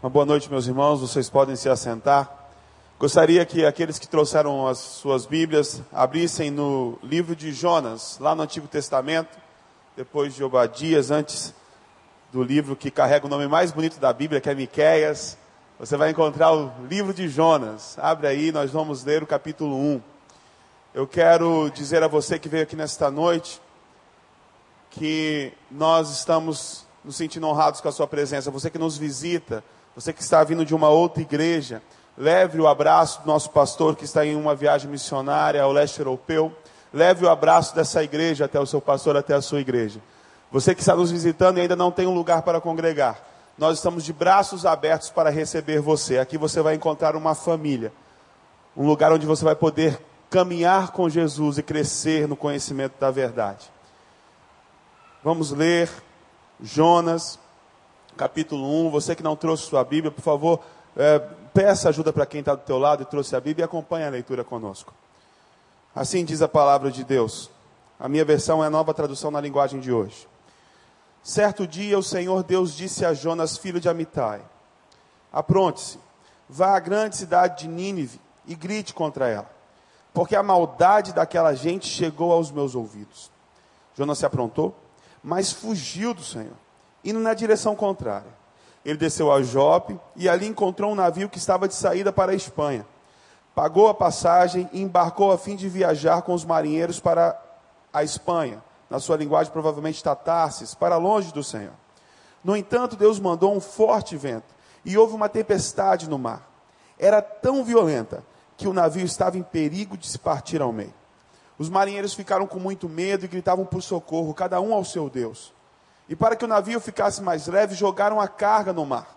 Uma boa noite, meus irmãos. Vocês podem se assentar. Gostaria que aqueles que trouxeram as suas Bíblias abrissem no livro de Jonas, lá no Antigo Testamento, depois de Obadias, antes do livro que carrega o nome mais bonito da Bíblia, que é Miqueias. Você vai encontrar o livro de Jonas. Abre aí, nós vamos ler o capítulo 1. Eu quero dizer a você que veio aqui nesta noite que nós estamos nos sentindo honrados com a sua presença. Você que nos visita, você que está vindo de uma outra igreja, leve o abraço do nosso pastor que está em uma viagem missionária ao leste europeu. Leve o abraço dessa igreja até o seu pastor, até a sua igreja. Você que está nos visitando e ainda não tem um lugar para congregar, nós estamos de braços abertos para receber você. Aqui você vai encontrar uma família, um lugar onde você vai poder caminhar com Jesus e crescer no conhecimento da verdade. Vamos ler Jonas, capítulo 1. Você que não trouxe sua Bíblia, por favor, é, peça ajuda para quem está do teu lado e trouxe a Bíblia e acompanhe a leitura conosco. Assim diz a palavra de Deus. A minha versão é a nova tradução na linguagem de hoje. Certo dia o Senhor Deus disse a Jonas, filho de Amitai: Apronte-se, vá à grande cidade de Nínive e grite contra ela, porque a maldade daquela gente chegou aos meus ouvidos. Jonas se aprontou, mas fugiu do Senhor indo na direção contrária. Ele desceu a Jope e ali encontrou um navio que estava de saída para a Espanha. Pagou a passagem e embarcou a fim de viajar com os marinheiros para a Espanha, na sua linguagem provavelmente Tatarsis, para longe do Senhor. No entanto, Deus mandou um forte vento e houve uma tempestade no mar. Era tão violenta que o navio estava em perigo de se partir ao meio. Os marinheiros ficaram com muito medo e gritavam por socorro, cada um ao seu Deus. E para que o navio ficasse mais leve, jogaram a carga no mar.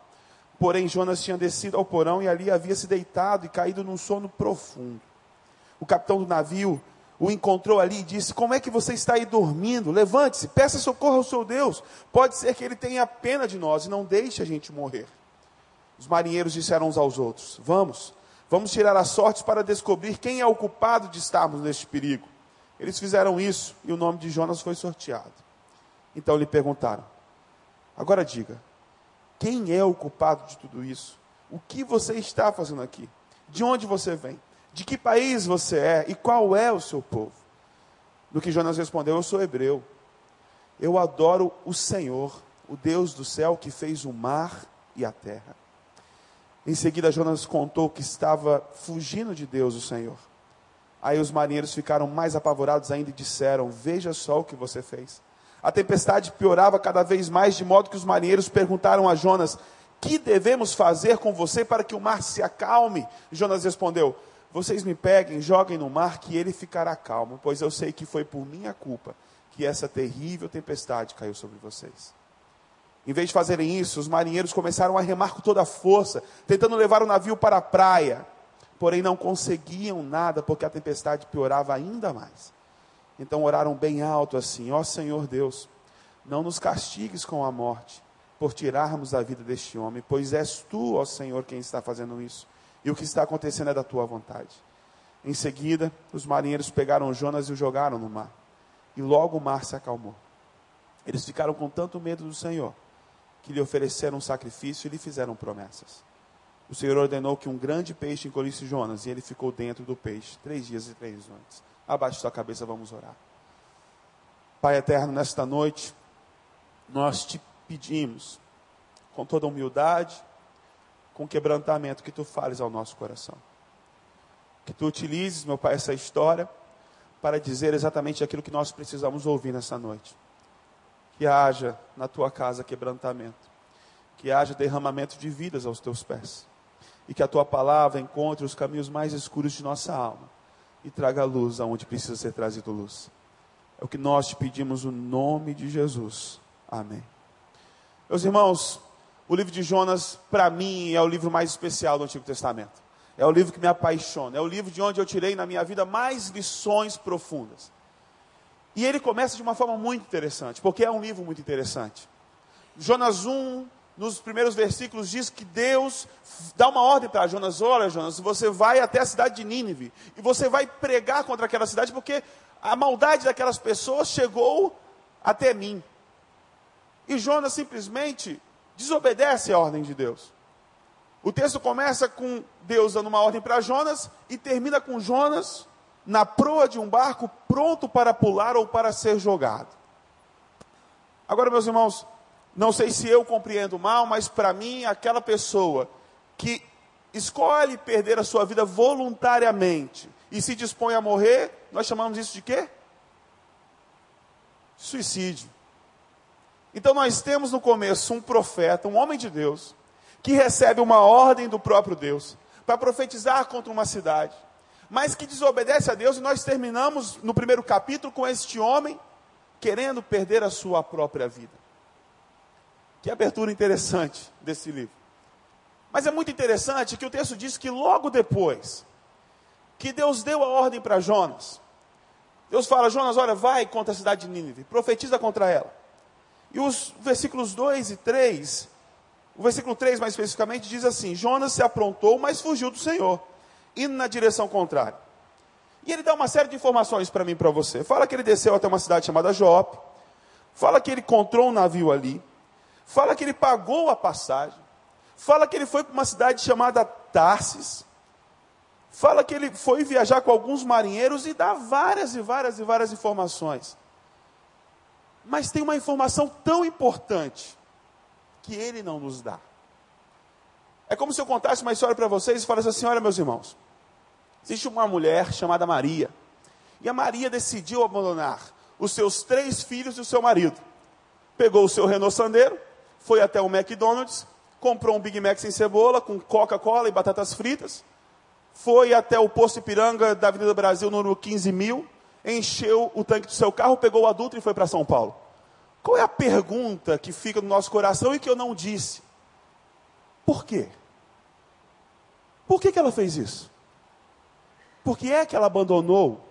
Porém, Jonas tinha descido ao porão e ali havia se deitado e caído num sono profundo. O capitão do navio o encontrou ali e disse: Como é que você está aí dormindo? Levante-se, peça socorro ao seu Deus. Pode ser que ele tenha pena de nós e não deixe a gente morrer. Os marinheiros disseram uns aos outros: Vamos, vamos tirar as sortes para descobrir quem é o culpado de estarmos neste perigo. Eles fizeram isso e o nome de Jonas foi sorteado. Então lhe perguntaram: Agora diga, quem é o culpado de tudo isso? O que você está fazendo aqui? De onde você vem? De que país você é? E qual é o seu povo? No que Jonas respondeu: Eu sou hebreu. Eu adoro o Senhor, o Deus do céu que fez o mar e a terra. Em seguida, Jonas contou que estava fugindo de Deus, o Senhor. Aí os marinheiros ficaram mais apavorados ainda e disseram: Veja só o que você fez. A tempestade piorava cada vez mais, de modo que os marinheiros perguntaram a Jonas: Que devemos fazer com você para que o mar se acalme? Jonas respondeu: Vocês me peguem, joguem no mar, que ele ficará calmo, pois eu sei que foi por minha culpa que essa terrível tempestade caiu sobre vocês. Em vez de fazerem isso, os marinheiros começaram a remar com toda a força, tentando levar o navio para a praia. Porém, não conseguiam nada, porque a tempestade piorava ainda mais. Então oraram bem alto assim: Ó Senhor Deus, não nos castigues com a morte, por tirarmos a vida deste homem, pois és tu, ó Senhor, quem está fazendo isso. E o que está acontecendo é da tua vontade. Em seguida, os marinheiros pegaram Jonas e o jogaram no mar. E logo o mar se acalmou. Eles ficaram com tanto medo do Senhor, que lhe ofereceram um sacrifício e lhe fizeram promessas. O Senhor ordenou que um grande peixe engolisse Jonas, e ele ficou dentro do peixe, três dias e três noites. Abaixe sua cabeça, vamos orar. Pai eterno, nesta noite, nós te pedimos, com toda humildade, com quebrantamento, que tu fales ao nosso coração. Que tu utilizes, meu Pai, essa história para dizer exatamente aquilo que nós precisamos ouvir nessa noite. Que haja na tua casa quebrantamento, que haja derramamento de vidas aos teus pés, e que a tua palavra encontre os caminhos mais escuros de nossa alma e traga luz aonde precisa ser trazido luz. É o que nós te pedimos no nome de Jesus. Amém. Meus irmãos, o livro de Jonas, para mim, é o livro mais especial do Antigo Testamento. É o livro que me apaixona. É o livro de onde eu tirei na minha vida mais lições profundas. E ele começa de uma forma muito interessante, porque é um livro muito interessante. Jonas 1, nos primeiros versículos, diz que Deus dá uma ordem para Jonas: Olha, Jonas, você vai até a cidade de Nínive e você vai pregar contra aquela cidade, porque a maldade daquelas pessoas chegou até mim. E Jonas simplesmente desobedece a ordem de Deus. O texto começa com Deus dando uma ordem para Jonas e termina com Jonas na proa de um barco pronto para pular ou para ser jogado. Agora, meus irmãos, não sei se eu compreendo mal, mas para mim, aquela pessoa que escolhe perder a sua vida voluntariamente e se dispõe a morrer, nós chamamos isso de quê? Suicídio. Então nós temos no começo um profeta, um homem de Deus, que recebe uma ordem do próprio Deus para profetizar contra uma cidade, mas que desobedece a Deus, e nós terminamos no primeiro capítulo com este homem querendo perder a sua própria vida. Que abertura interessante desse livro. Mas é muito interessante que o texto diz que logo depois que Deus deu a ordem para Jonas, Deus fala: Jonas, olha, vai contra a cidade de Nínive, profetiza contra ela. E os versículos 2 e 3 o versículo 3, mais especificamente, diz assim: Jonas se aprontou, mas fugiu do Senhor, indo na direção contrária. E ele dá uma série de informações para mim e para você. Fala que ele desceu até uma cidade chamada Jope. Fala que ele encontrou um navio ali. Fala que ele pagou a passagem. Fala que ele foi para uma cidade chamada Tarsis. Fala que ele foi viajar com alguns marinheiros e dá várias e várias e várias informações. Mas tem uma informação tão importante que ele não nos dá. É como se eu contasse uma história para vocês e falasse assim: olha, meus irmãos, existe uma mulher chamada Maria. E a Maria decidiu abandonar os seus três filhos e o seu marido. Pegou o seu Renault Sandero, foi até o McDonald's, comprou um Big Mac sem cebola, com Coca-Cola e batatas fritas, foi até o posto Ipiranga da Avenida Brasil, número 15 mil, encheu o tanque do seu carro, pegou o adulto e foi para São Paulo. Qual é a pergunta que fica no nosso coração e que eu não disse? Por quê? Por que, que ela fez isso? Por que é que ela abandonou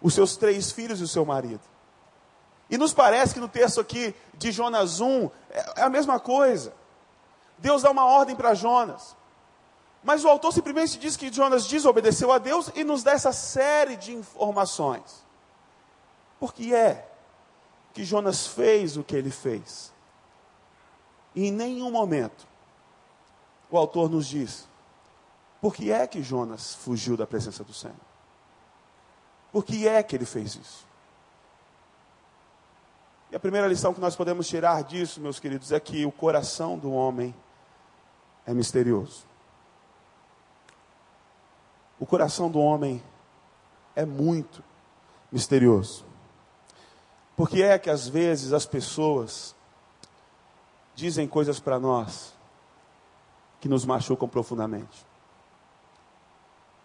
os seus três filhos e o seu marido? E nos parece que no texto aqui de Jonas 1 é, é a mesma coisa. Deus dá uma ordem para Jonas. Mas o autor simplesmente diz que Jonas desobedeceu a Deus e nos dá essa série de informações. Por que é que Jonas fez o que ele fez. E em nenhum momento o autor nos diz por que é que Jonas fugiu da presença do Senhor. Por que é que ele fez isso? E a primeira lição que nós podemos tirar disso, meus queridos, é que o coração do homem é misterioso. O coração do homem é muito misterioso. Porque é que às vezes as pessoas dizem coisas para nós que nos machucam profundamente.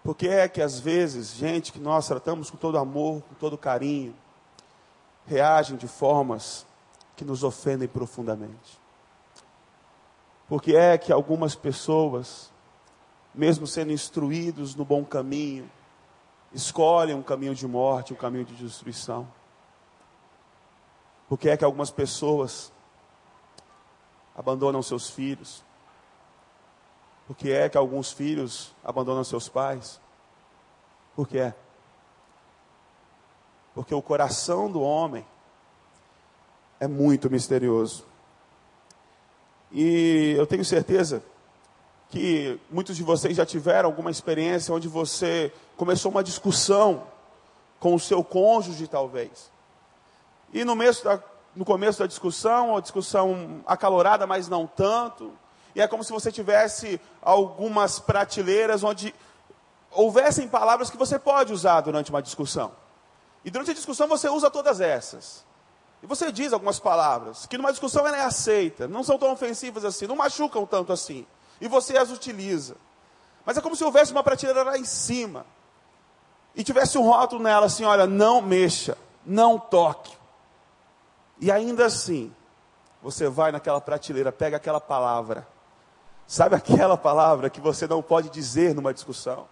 Porque é que às vezes gente que nós tratamos com todo amor, com todo carinho, reagem de formas que nos ofendem profundamente. Porque é que algumas pessoas, mesmo sendo instruídos no bom caminho, escolhem um caminho de morte, um caminho de destruição. Por que é que algumas pessoas abandonam seus filhos? Por que é que alguns filhos abandonam seus pais? Por que é? Porque o coração do homem é muito misterioso. E eu tenho certeza que muitos de vocês já tiveram alguma experiência onde você começou uma discussão com o seu cônjuge, talvez. E no, da, no começo da discussão, a discussão acalorada, mas não tanto. E é como se você tivesse algumas prateleiras onde houvessem palavras que você pode usar durante uma discussão. E durante a discussão você usa todas essas. E você diz algumas palavras que numa discussão ela é aceita, não são tão ofensivas assim, não machucam tanto assim. E você as utiliza. Mas é como se houvesse uma prateleira lá em cima. E tivesse um rótulo nela assim: olha, não mexa, não toque. E ainda assim, você vai naquela prateleira, pega aquela palavra. Sabe aquela palavra que você não pode dizer numa discussão?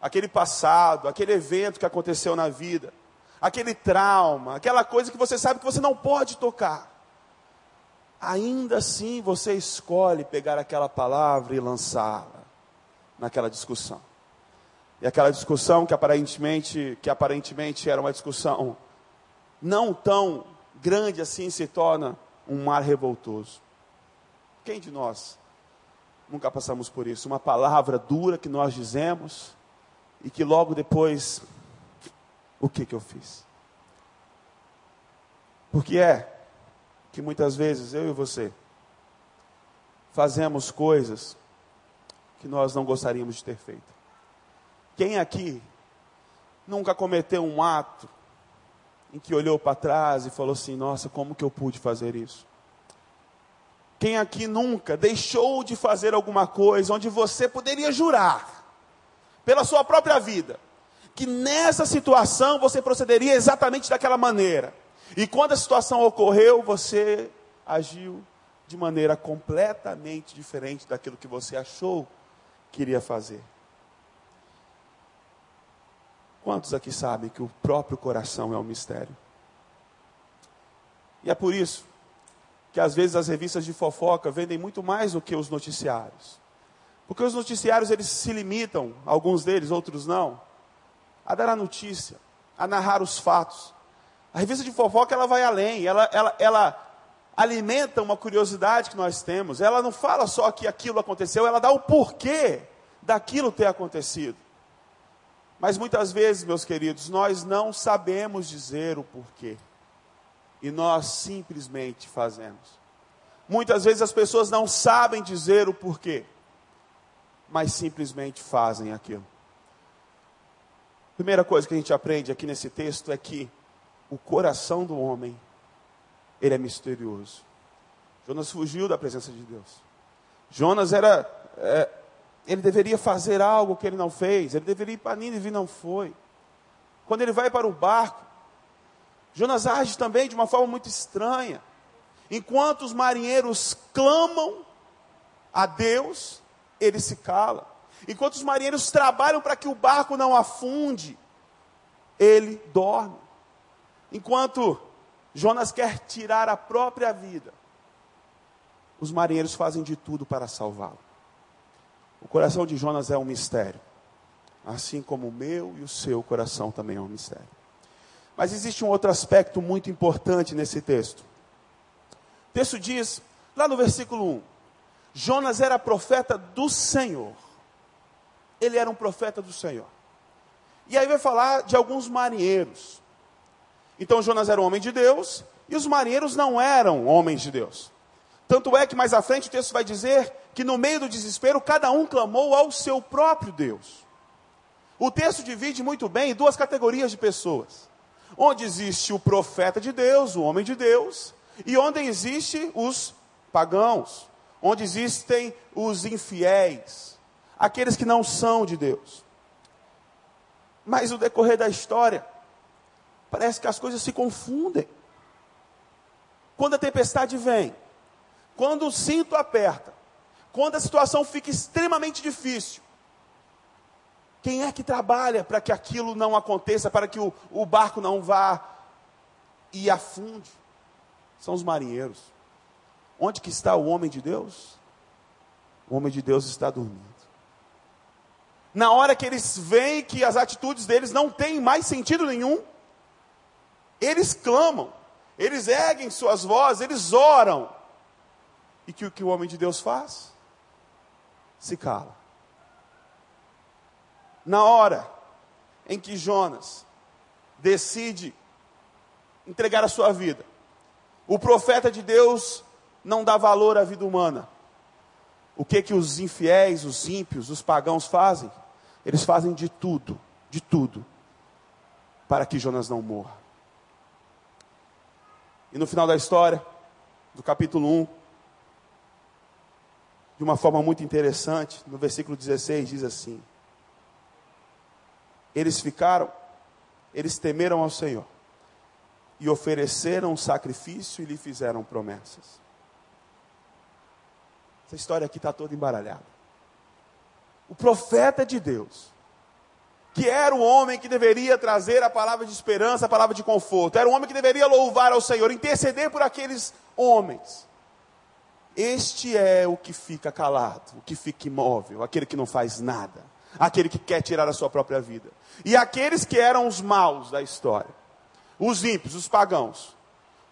Aquele passado, aquele evento que aconteceu na vida, aquele trauma, aquela coisa que você sabe que você não pode tocar. Ainda assim, você escolhe pegar aquela palavra e lançá-la naquela discussão. E aquela discussão que aparentemente, que aparentemente era uma discussão não tão grande assim se torna um mar revoltoso. Quem de nós nunca passamos por isso. Uma palavra dura que nós dizemos e que logo depois, o que que eu fiz? Porque é que muitas vezes eu e você fazemos coisas que nós não gostaríamos de ter feito. Quem aqui nunca cometeu um ato em que olhou para trás e falou assim: Nossa, como que eu pude fazer isso? Quem aqui nunca deixou de fazer alguma coisa onde você poderia jurar, pela sua própria vida, que nessa situação você procederia exatamente daquela maneira, e quando a situação ocorreu, você agiu de maneira completamente diferente daquilo que você achou que iria fazer? Quantos aqui sabem que o próprio coração é um mistério? E é por isso que às vezes as revistas de fofoca vendem muito mais do que os noticiários. Porque os noticiários eles se limitam, alguns deles, outros não, a dar a notícia, a narrar os fatos. A revista de fofoca ela vai além, ela, ela, ela alimenta uma curiosidade que nós temos. Ela não fala só que aquilo aconteceu, ela dá o porquê daquilo ter acontecido. Mas muitas vezes, meus queridos, nós não sabemos dizer o porquê. E nós simplesmente fazemos. Muitas vezes as pessoas não sabem dizer o porquê, mas simplesmente fazem aquilo. Primeira coisa que a gente aprende aqui nesse texto é que o coração do homem, ele é misterioso. Jonas fugiu da presença de Deus. Jonas era, é, ele deveria fazer algo que ele não fez. Ele deveria ir para Nínive e não foi. Quando ele vai para o barco, Jonas age também de uma forma muito estranha. Enquanto os marinheiros clamam a Deus, ele se cala. Enquanto os marinheiros trabalham para que o barco não afunde, ele dorme. Enquanto Jonas quer tirar a própria vida, os marinheiros fazem de tudo para salvá-lo. O coração de Jonas é um mistério, assim como o meu e o seu coração também é um mistério. Mas existe um outro aspecto muito importante nesse texto. O texto diz, lá no versículo 1, Jonas era profeta do Senhor. Ele era um profeta do Senhor. E aí vai falar de alguns marinheiros. Então Jonas era um homem de Deus e os marinheiros não eram homens de Deus. Tanto é que mais à frente o texto vai dizer que no meio do desespero cada um clamou ao seu próprio Deus. O texto divide muito bem em duas categorias de pessoas. Onde existe o profeta de Deus, o homem de Deus, e onde existe os pagãos, onde existem os infiéis, aqueles que não são de Deus. Mas no decorrer da história, parece que as coisas se confundem. Quando a tempestade vem, quando o cinto aperta, quando a situação fica extremamente difícil, quem é que trabalha para que aquilo não aconteça, para que o, o barco não vá e afunde? São os marinheiros. Onde que está o homem de Deus? O homem de Deus está dormindo. Na hora que eles veem que as atitudes deles não têm mais sentido nenhum, eles clamam, eles erguem suas vozes, eles oram. E que o que o homem de Deus faz? Se cala. Na hora em que Jonas decide entregar a sua vida, o profeta de Deus não dá valor à vida humana. O que que os infiéis, os ímpios, os pagãos fazem? Eles fazem de tudo, de tudo, para que Jonas não morra. E no final da história, do capítulo 1, de uma forma muito interessante, no versículo 16 diz assim: Eles ficaram, eles temeram ao Senhor e ofereceram sacrifício e lhe fizeram promessas. Essa história aqui está toda embaralhada. O profeta de Deus que era o homem que deveria trazer a palavra de esperança, a palavra de conforto, era o homem que deveria louvar ao Senhor, interceder por aqueles homens. Este é o que fica calado, o que fica imóvel, aquele que não faz nada, aquele que quer tirar a sua própria vida. E aqueles que eram os maus da história, os ímpios, os pagãos,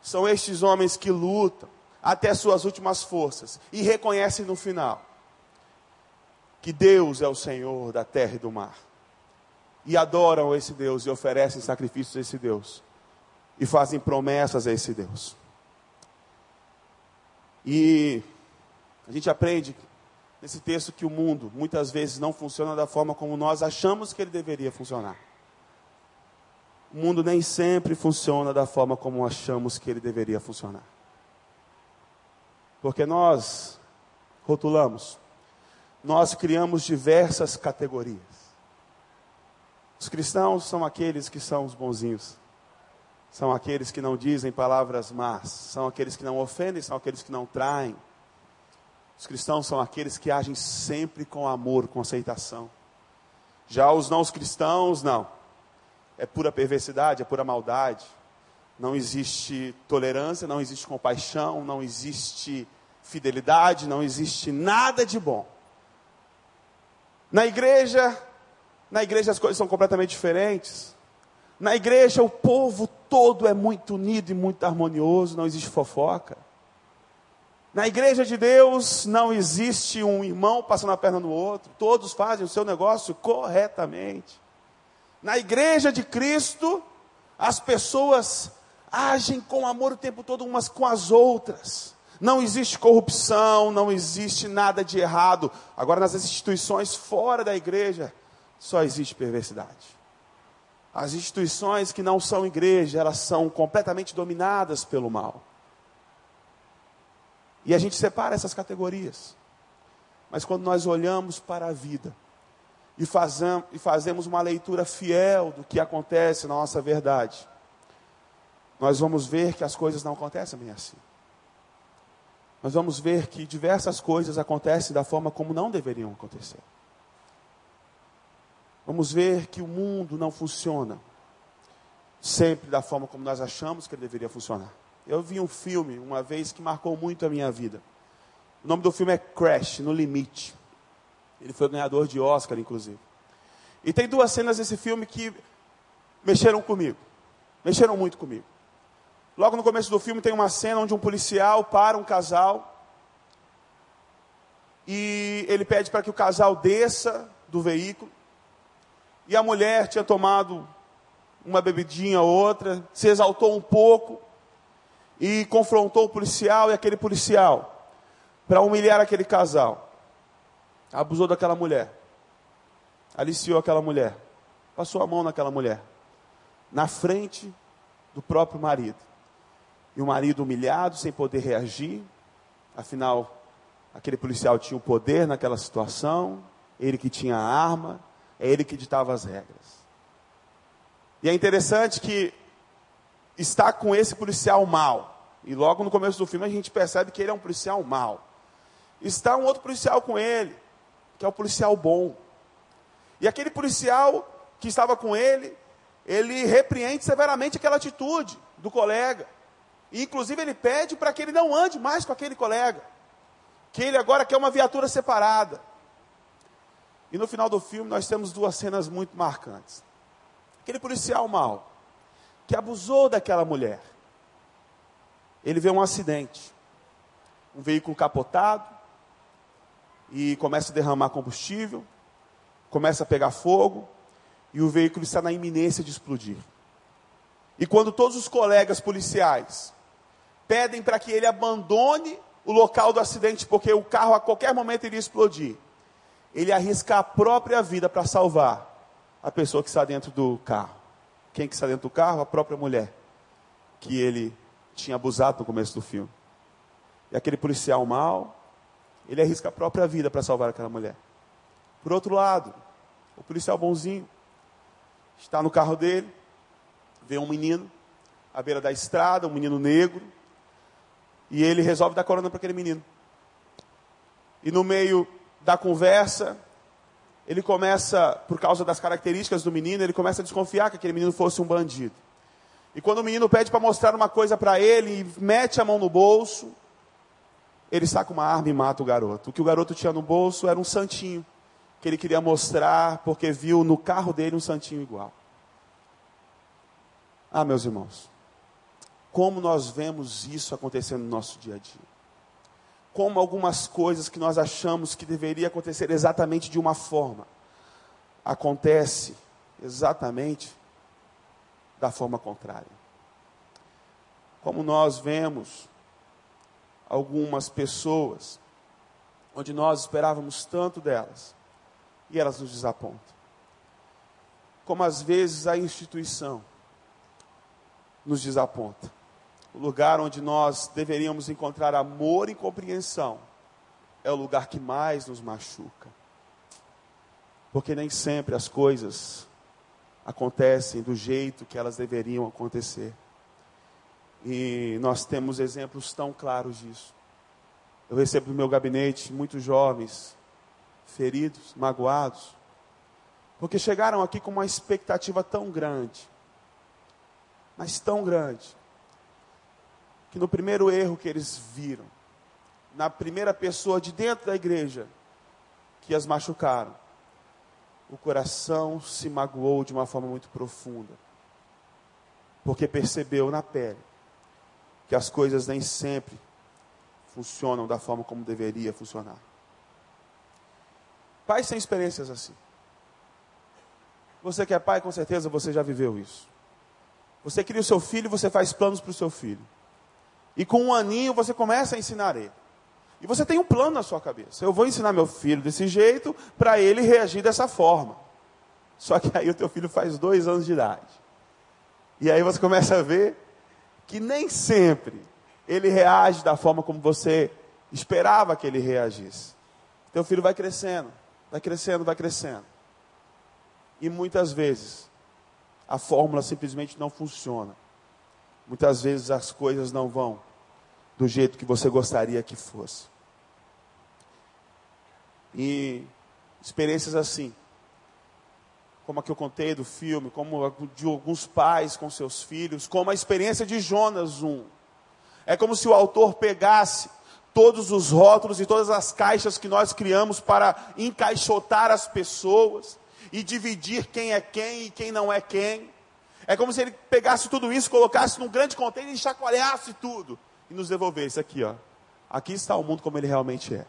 são estes homens que lutam até suas últimas forças e reconhecem no final que Deus é o Senhor da terra e do mar. E adoram esse Deus e oferecem sacrifícios a esse Deus. E fazem promessas a esse Deus. E a gente aprende nesse texto que o mundo muitas vezes não funciona da forma como nós achamos que ele deveria funcionar. O mundo nem sempre funciona da forma como achamos que ele deveria funcionar. Porque nós rotulamos, nós criamos diversas categorias. Os cristãos são aqueles que são os bonzinhos, são aqueles que não dizem palavras más, são aqueles que não ofendem, são aqueles que não traem. Os cristãos são aqueles que agem sempre com amor, com aceitação. Já os não cristãos, não. É pura perversidade, é pura maldade. Não existe tolerância, não existe compaixão, não existe fidelidade, não existe nada de bom. Na igreja, na igreja as coisas são completamente diferentes. Na igreja o povo todo é muito unido e muito harmonioso, não existe fofoca. Na igreja de Deus não existe um irmão passando a perna no outro, todos fazem o seu negócio corretamente. Na igreja de Cristo, as pessoas agem com amor o tempo todo umas com as outras. Não existe corrupção, não existe nada de errado. Agora, nas instituições fora da igreja, só existe perversidade. As instituições que não são igreja, elas são completamente dominadas pelo mal. E a gente separa essas categorias. Mas quando nós olhamos para a vida e, fazem, fazemos uma leitura fiel do que acontece na nossa verdade, nós vamos ver que as coisas não acontecem bem assim. Nós vamos ver que diversas coisas acontecem da forma como não deveriam acontecer. Vamos ver que o mundo não funciona sempre da forma como nós achamos que ele deveria funcionar. Eu vi um filme uma vez que marcou muito a minha vida. O nome do filme é Crash, No Limite. Ele foi ganhador de Oscar, inclusive. E tem duas cenas desse filme que mexeram comigo. Mexeram muito comigo. Logo no começo do filme tem uma cena onde um policial para um casal e ele pede para que o casal desça do veículo. E a mulher tinha tomado uma bebidinha ou outra, se exaltou um pouco e confrontou o policial e aquele policial para humilhar aquele casal. Abusou daquela mulher. Aliciou aquela mulher. Passou a mão naquela mulher. Na frente do próprio marido. E o marido humilhado, sem poder reagir. Afinal, aquele policial tinha o poder naquela situação. Ele que tinha a arma. É ele que ditava as regras. E é interessante que está com esse policial mal. E logo no começo do filme a gente percebe que ele é um policial mal. Está um outro policial com ele, que é o policial bom. E aquele policial que estava com ele, ele repreende severamente aquela atitude do colega. E inclusive ele pede para que ele não ande mais com aquele colega. Que ele agora quer uma viatura separada. E no final do filme nós temos duas cenas muito marcantes. Aquele policial mal, que abusou daquela mulher. Ele vê um acidente, um veículo capotado, e começa a derramar combustível, começa a pegar fogo, e o veículo está na iminência de explodir. E quando todos os colegas policiais pedem para que ele abandone o local do acidente, porque o carro a qualquer momento iria explodir, ele arrisca a própria vida para salvar a pessoa que está dentro do carro. Quem que está dentro do carro? A própria mulher que ele tinha abusado no começo do filme. E aquele policial mal, ele arrisca a própria vida para salvar aquela mulher. Por outro lado, o policial bonzinho está no carro dele, vê um menino à beira da estrada, um menino negro, e ele resolve dar corona para aquele menino. E no meio da conversa, ele começa, por causa das características do menino, ele começa a desconfiar que aquele menino fosse um bandido. E quando o menino pede para mostrar uma coisa para ele e mete a mão no bolso, ele saca uma arma e mata o garoto. O que o garoto tinha no bolso era um santinho, que ele queria mostrar porque viu no carro dele um santinho igual. Ah, meus irmãos, como nós vemos isso acontecendo no nosso dia a dia. como algumas coisas que nós achamos que deveria acontecer exatamente de uma forma, acontece exatamente da forma contrária. Como nós vemos algumas pessoas onde nós esperávamos tanto delas e elas nos desapontam. Como às vezes a instituição nos desaponta. O lugar onde nós deveríamos encontrar amor e compreensão é o lugar que mais nos machuca. Porque nem sempre as coisas acontecem do jeito que elas deveriam acontecer. E nós temos exemplos tão claros disso. Eu recebo no meu gabinete muitos jovens feridos, magoados, porque chegaram aqui com uma expectativa tão grande, mas tão grande, que no primeiro erro que eles viram, na primeira pessoa de dentro da igreja que as machucaram, o coração se magoou de uma forma muito profunda, porque percebeu na pele que as coisas nem sempre funcionam da forma como deveria funcionar. Pais têm experiências assim. Você que é pai, com certeza você já viveu isso. Você cria o seu filho, você faz planos para o seu filho. E com um aninho você começa a ensinar ele. E você tem um plano na sua cabeça. Eu vou ensinar meu filho desse jeito para ele reagir dessa forma. Só que aí o teu filho faz dois anos de idade. E aí você começa a ver que nem sempre ele reage da forma como você esperava que ele reagisse. Teu filho vai crescendo, vai crescendo, vai crescendo. E muitas vezes a fórmula simplesmente não funciona. Muitas vezes as coisas não vão do jeito que você gostaria que fosse. E experiências assim como a que eu contei do filme, como a de alguns pais com seus filhos, como a experiência de Jonas 1. É como se o autor pegasse todos os rótulos e todas as caixas que nós criamos para encaixotar as pessoas e dividir quem é quem e quem não é quem. É como se ele pegasse tudo isso, colocasse num grande container e chacoalhasse tudo e nos devolvesse aqui, ó. Aqui está o mundo como ele realmente é.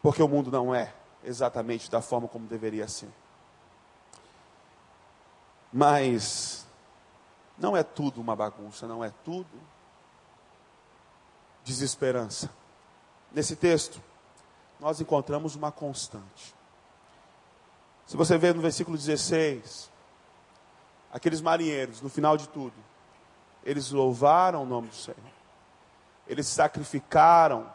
Porque o mundo não é exatamente da forma como deveria ser. Mas não é tudo uma bagunça, não é tudo desesperança. Nesse texto, nós encontramos uma constante. Se você ver no versículo 16, aqueles marinheiros, no final de tudo, eles louvaram o nome do Senhor. Eles sacrificaram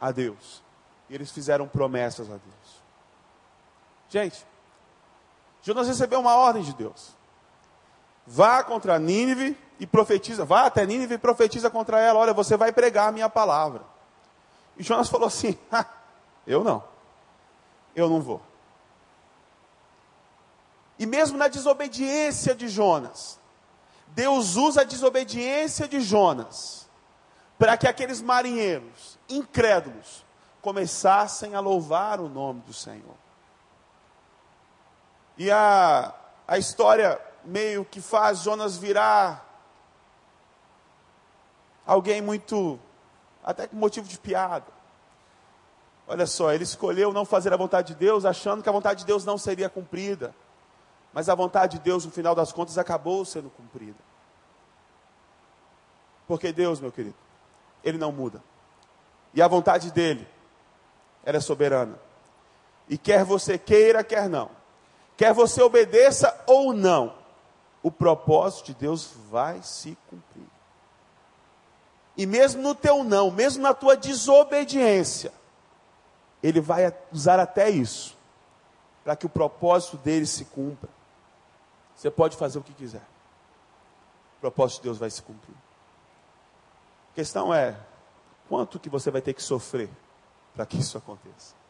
a Deus. E eles fizeram promessas a Deus. Gente, Jonas recebeu uma ordem de Deus. Vá contra Nínive e profetiza. Vá até Nínive e profetiza contra ela. Olha, você vai pregar a minha palavra. E Jonas falou assim: Eu não. Eu não vou. E mesmo na desobediência de Jonas, Deus usa a desobediência de Jonas para que aqueles marinheiros incrédulos começassem a louvar o nome do Senhor. E a, a história meio que faz Jonas virar alguém muito, até com motivo de piada. Olha só, ele escolheu não fazer a vontade de Deus, achando que a vontade de Deus não seria cumprida. Mas a vontade de Deus, no final das contas, acabou sendo cumprida. Porque Deus, meu querido, Ele não muda. E a vontade dele, ela é soberana. E quer você queira, quer não, Quer você obedeça ou não, o propósito de Deus vai se cumprir. E mesmo no teu não, mesmo na tua desobediência, Ele vai usar até isso, para que o propósito dele se cumpra. Você pode fazer o que quiser, o propósito de Deus vai se cumprir. A questão é, quanto que você vai ter que sofrer para que isso aconteça?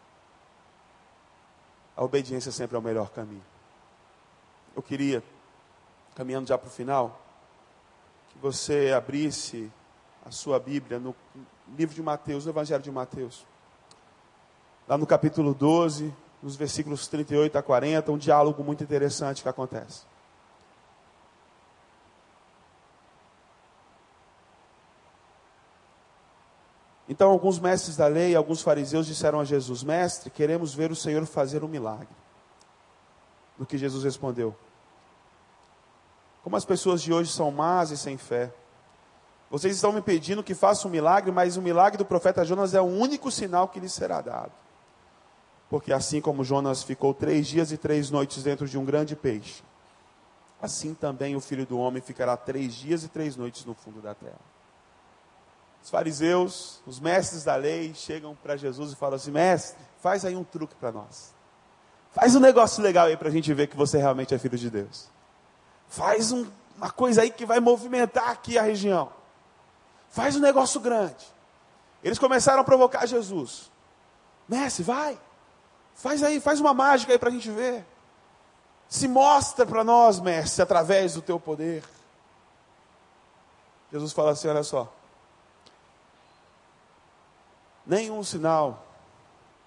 a obediência sempre é o melhor caminho. Eu queria, caminhando já para o final, que você abrisse a sua Bíblia no livro de Mateus, no Evangelho de Mateus. Lá no capítulo 12, nos versículos 38 a 40, um diálogo muito interessante que acontece. Então, alguns mestres da lei, alguns fariseus disseram a Jesus: Mestre, queremos ver o Senhor fazer um milagre. No que Jesus respondeu: Como as pessoas de hoje são más e sem fé. Vocês estão me pedindo que faça um milagre, mas o milagre do profeta Jonas é o único sinal que lhes será dado. Porque assim como Jonas ficou três dias e três noites dentro de um grande peixe, assim também o filho do homem ficará três dias e três noites no fundo da terra. Os fariseus, os mestres da lei, chegam para Jesus e falam assim: Mestre, faz aí um truque para nós. Faz um negócio legal aí para a gente ver que você realmente é filho de Deus. Faz um, uma coisa aí que vai movimentar aqui a região. Faz um negócio grande. Eles começaram a provocar Jesus. Mestre, vai. Faz aí, faz uma mágica aí para a gente ver. Se mostra para nós, mestre, através do teu poder. Jesus fala assim: olha só. Nenhum sinal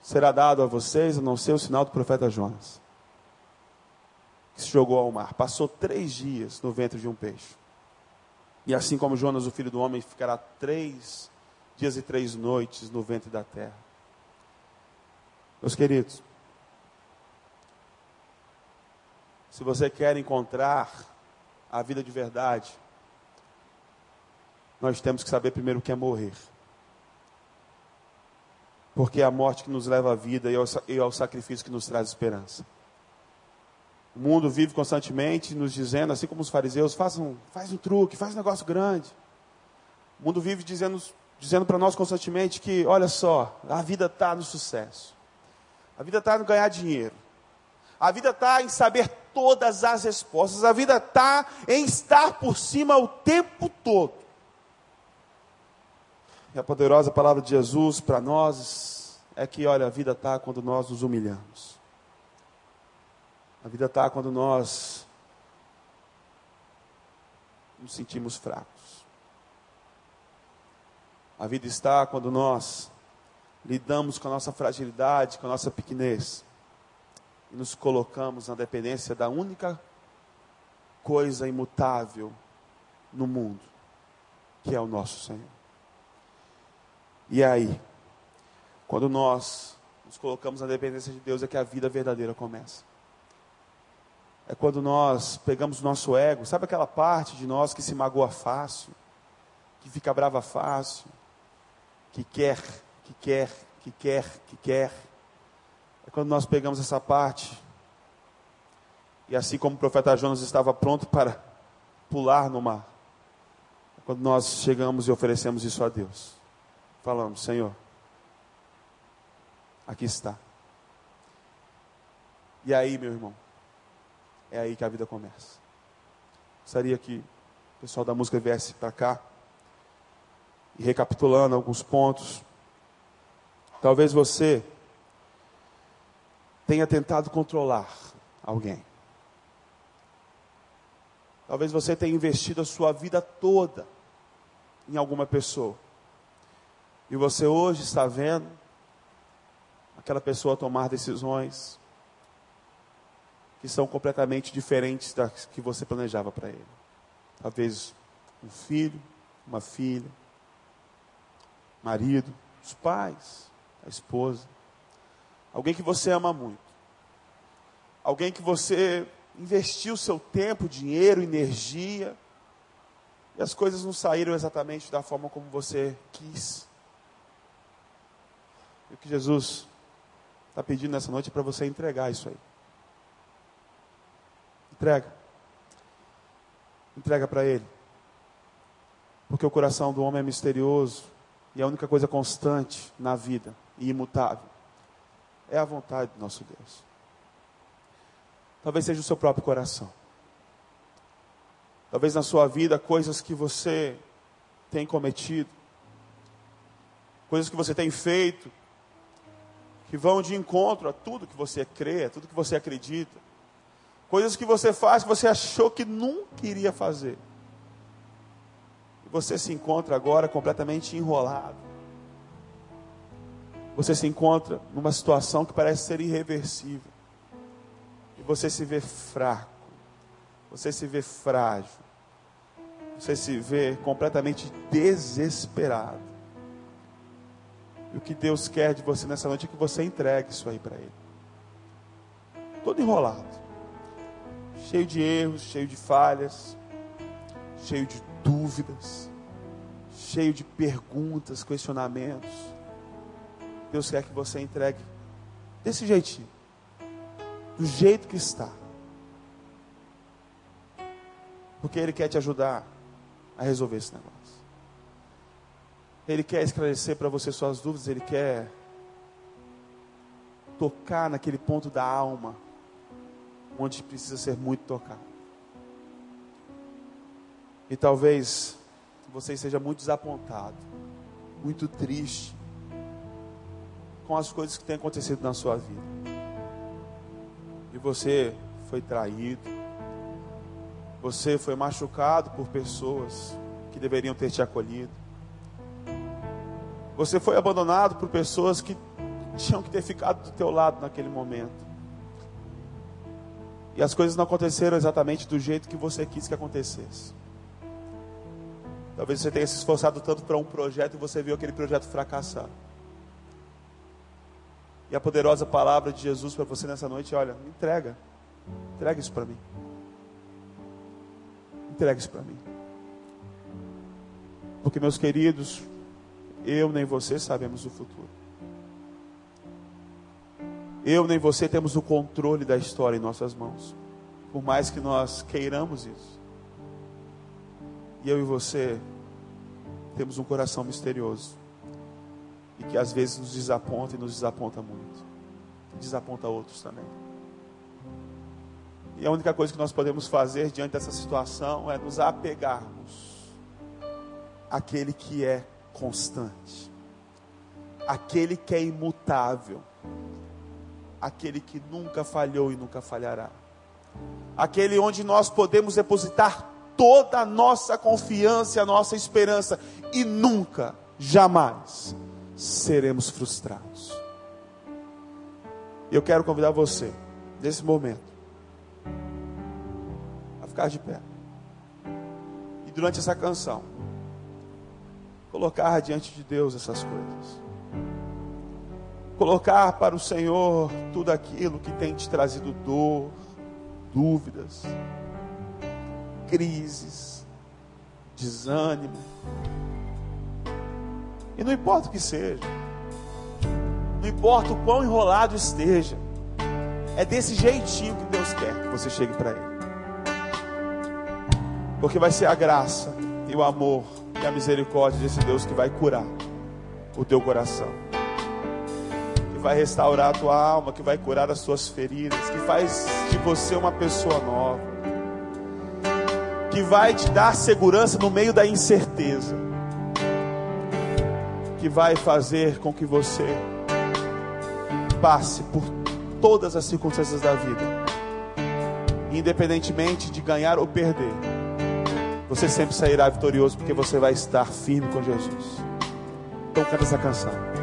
será dado a vocês, a não ser o sinal do profeta Jonas, que se jogou ao mar. Passou três dias no ventre de um peixe. E assim como Jonas, o filho do homem, ficará três dias e três noites no ventre da terra. Meus queridos, se você quer encontrar a vida de verdade, nós temos que saber primeiro o que é morrer. Porque é a morte que nos leva à vida e ao sacrifício que nos traz esperança. O mundo vive constantemente nos dizendo, assim como os fariseus, faz um, faz um truque, faz um negócio grande. O mundo vive dizendo, dizendo para nós constantemente que, olha só, a vida está no sucesso. A vida está no ganhar dinheiro. A vida está em saber todas as respostas. A vida está em estar por cima o tempo todo. E a poderosa palavra de Jesus para nós é que, olha, a vida está quando nós nos humilhamos. A vida está quando nós nos sentimos fracos. A vida está quando nós lidamos com a nossa fragilidade, com a nossa pequenez, e nos colocamos na dependência da única coisa imutável no mundo, que é o nosso Senhor. E aí, quando nós nos colocamos na dependência de Deus, é que a vida verdadeira começa. É quando nós pegamos o nosso ego, sabe aquela parte de nós que se magoa fácil, que fica brava fácil, que quer que quer, que quer, que quer. É quando nós pegamos essa parte, e assim como o profeta Jonas estava pronto para pular no mar, é quando nós chegamos e oferecemos isso a Deus. Falamos, Senhor, aqui está. E aí, meu irmão, é aí que a vida começa. Gostaria que o pessoal da música viesse para cá e recapitulando alguns pontos. Talvez você tenha tentado controlar alguém. Talvez você tenha investido a sua vida toda em alguma pessoa. E você hoje está vendo aquela pessoa tomar decisões que são completamente diferentes das que você planejava para ele. Talvez um filho, uma filha, marido, os pais, a esposa, alguém que você ama muito, alguém que você investiu seu tempo, dinheiro, energia, e as coisas não saíram exatamente da forma como você quis. E o que Jesus está pedindo nessa noite é para você entregar isso aí. Entrega. Entrega para Ele. Porque o coração do homem é misterioso e a única coisa constante na vida e imutável. É a vontade do nosso Deus. Talvez seja o seu próprio coração. Talvez na sua vida coisas que você tem cometido, coisas que você tem feito, que vão de encontro a tudo que você crê, a tudo que você acredita. Coisas que você faz que você achou que nunca iria fazer. E você se encontra agora completamente enrolado você se encontra numa situação que parece ser irreversível. E você se vê fraco. Você se vê frágil. Você se vê completamente desesperado. E o que Deus quer de você nessa noite é que você entregue isso aí para Ele. Todo enrolado, cheio de erros, cheio de falhas, cheio de dúvidas, cheio de perguntas, questionamentos. Deus quer que você entregue desse jeitinho, do jeito que está. Porque Ele quer te ajudar a resolver esse negócio. Ele quer esclarecer para você suas dúvidas, Ele quer tocar naquele ponto da alma, onde precisa ser muito tocado. E talvez você esteja muito desapontado, muito triste com as coisas que têm acontecido na sua vida. E você foi traído, você foi machucado por pessoas que deveriam ter te acolhido. Você foi abandonado por pessoas que tinham que ter ficado do teu lado naquele momento. E as coisas não aconteceram exatamente do jeito que você quis que acontecesse. Talvez você tenha se esforçado tanto para um projeto e você viu aquele projeto fracassar. E a poderosa palavra de Jesus para você nessa noite, olha, entrega. Entrega isso para mim. Entrega isso para mim. Porque, meus queridos, eu nem você sabemos o futuro. Eu nem você temos o controle da história em nossas mãos. Por mais que nós queiramos isso. E eu e você temos um coração misterioso. E que às vezes nos desaponta e nos desaponta muito. Desaponta outros também. E a única coisa que nós podemos fazer diante dessa situação é nos apegarmos àquele que é constante, aquele que é imutável, aquele que nunca falhou e nunca falhará, aquele onde nós podemos depositar toda a nossa confiança, a nossa esperança e nunca, jamais seremos frustrados. Eu quero convidar você, nesse momento, a ficar de pé. E durante essa canção, colocar diante de Deus essas coisas. Colocar para o Senhor tudo aquilo que tem te trazido dor, dúvidas, crises, desânimo. E não importa o que seja, não importa o quão enrolado esteja, é desse jeitinho que Deus quer que você chegue para Ele. Porque vai ser a graça e o amor a misericórdia desse Deus que vai curar o teu coração, que vai restaurar a tua alma, que vai curar as suas feridas, que faz de você uma pessoa nova, que vai te dar segurança no meio da incerteza, que vai fazer com que você passe por todas as circunstâncias da vida, independentemente de ganhar ou perder você sempre sairá vitorioso porque você vai estar firme com Jesus. Então canta essa canção.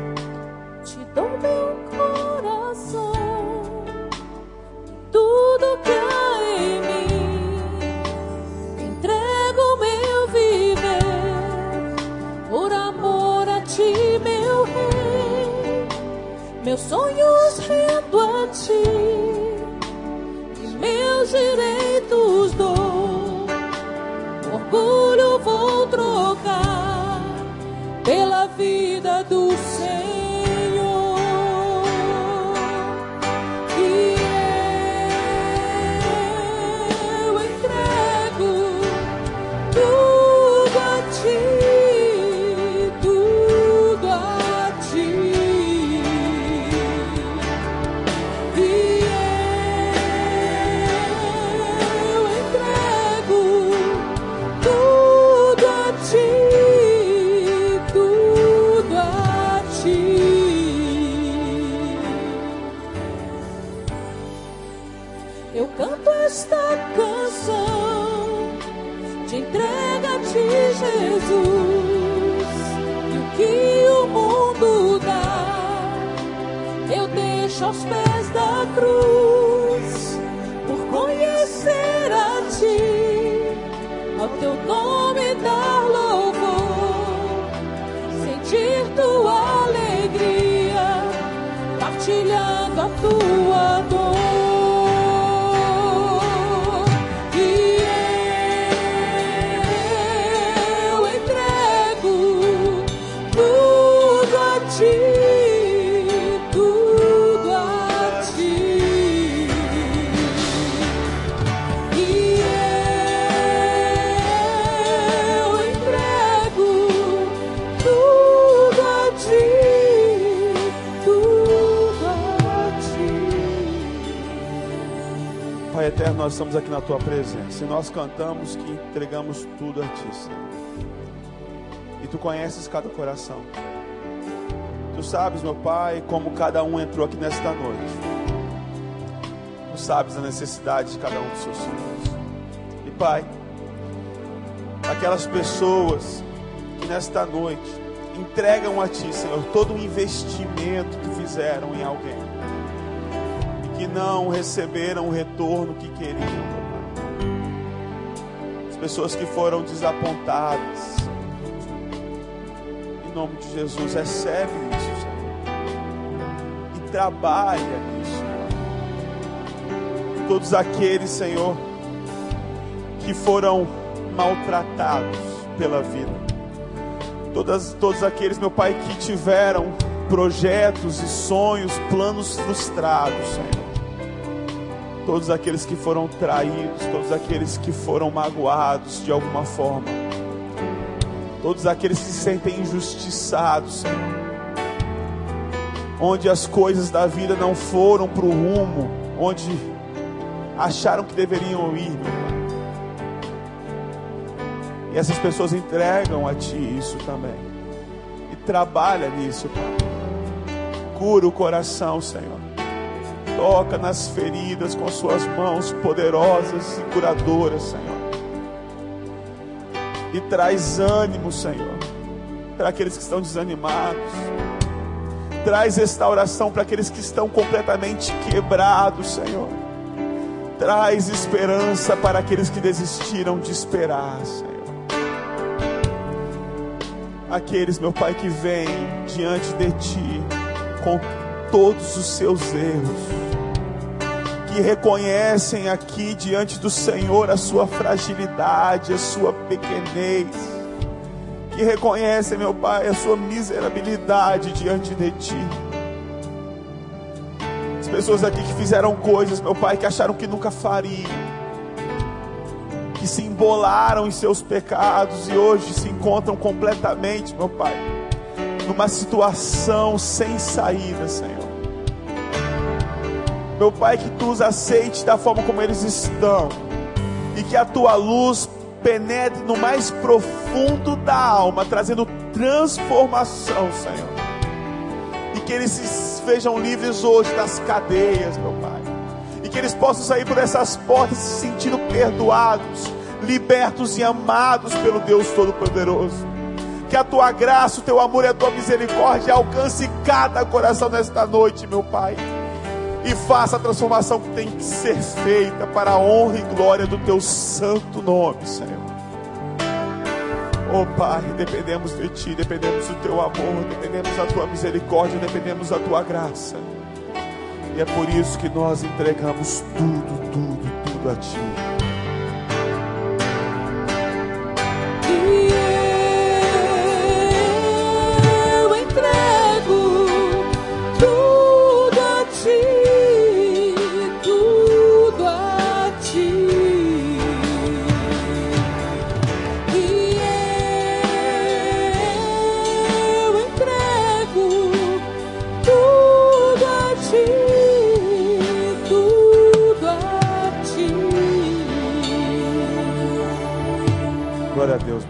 Esta canção de entrega a ti, Jesus. E o que o mundo dá, eu deixo aos pés da cruz, nós estamos aqui na tua presença e nós cantamos que entregamos tudo a ti, Senhor. E tu conheces cada coração. Tu sabes, meu Pai, como cada um entrou aqui nesta noite. Tu sabes a necessidade de cada um dos seus filhos. E Pai, aquelas pessoas que nesta noite entregam a Ti, Senhor, todo o investimento que fizeram em alguém que não receberam o retorno que queriam. As pessoas que foram desapontadas, em nome de Jesus, recebe isso, Senhor, e trabalha nisso. Todos aqueles, Senhor, que foram maltratados pela vida. Todas, todos aqueles, meu Pai, que tiveram projetos e sonhos, planos frustrados, Senhor. Todos aqueles que foram traídos, todos aqueles que foram magoados de alguma forma. Todos aqueles que se sentem injustiçados. Onde as coisas da vida não foram para o rumo, onde acharam que deveriam ir. E essas pessoas entregam a Ti isso também. E trabalha nisso, Pai. Cura o coração, Senhor. Toca nas feridas com Suas mãos poderosas e curadoras, Senhor. E traz ânimo, Senhor, para aqueles que estão desanimados. Traz restauração para aqueles que estão completamente quebrados, Senhor. Traz esperança para aqueles que desistiram de esperar, Senhor aqueles, meu Pai, que vêm diante de Ti com todos os seus erros, que reconhecem aqui diante do Senhor a sua fragilidade, a sua pequenez, que reconhecem, meu Pai, a sua miserabilidade diante de Ti. As pessoas aqui que fizeram coisas, meu Pai, que acharam que nunca fariam que se embolaram em seus pecados e hoje se encontram completamente, meu Pai, numa situação sem saída, Senhor. Meu Pai, que tu os aceites da forma como eles estão e que a tua luz penetre no mais profundo da alma, trazendo transformação, Senhor. E que eles se vejam livres hoje das cadeias, meu Pai e que eles possam sair por essas portas se sentindo perdoados, libertos e amados pelo Deus Todo-Poderoso. Que a tua graça, o teu amor e a tua misericórdia alcance cada coração nesta noite, meu Pai. E faça a transformação que tem que ser feita para a honra e glória do teu santo nome, Senhor. Oh Pai, dependemos de Ti, dependemos do Teu amor, dependemos da Tua misericórdia, dependemos da Tua graça. E é por isso que nós entregamos tudo, tudo, tudo a Ti. Deus, meu Pai.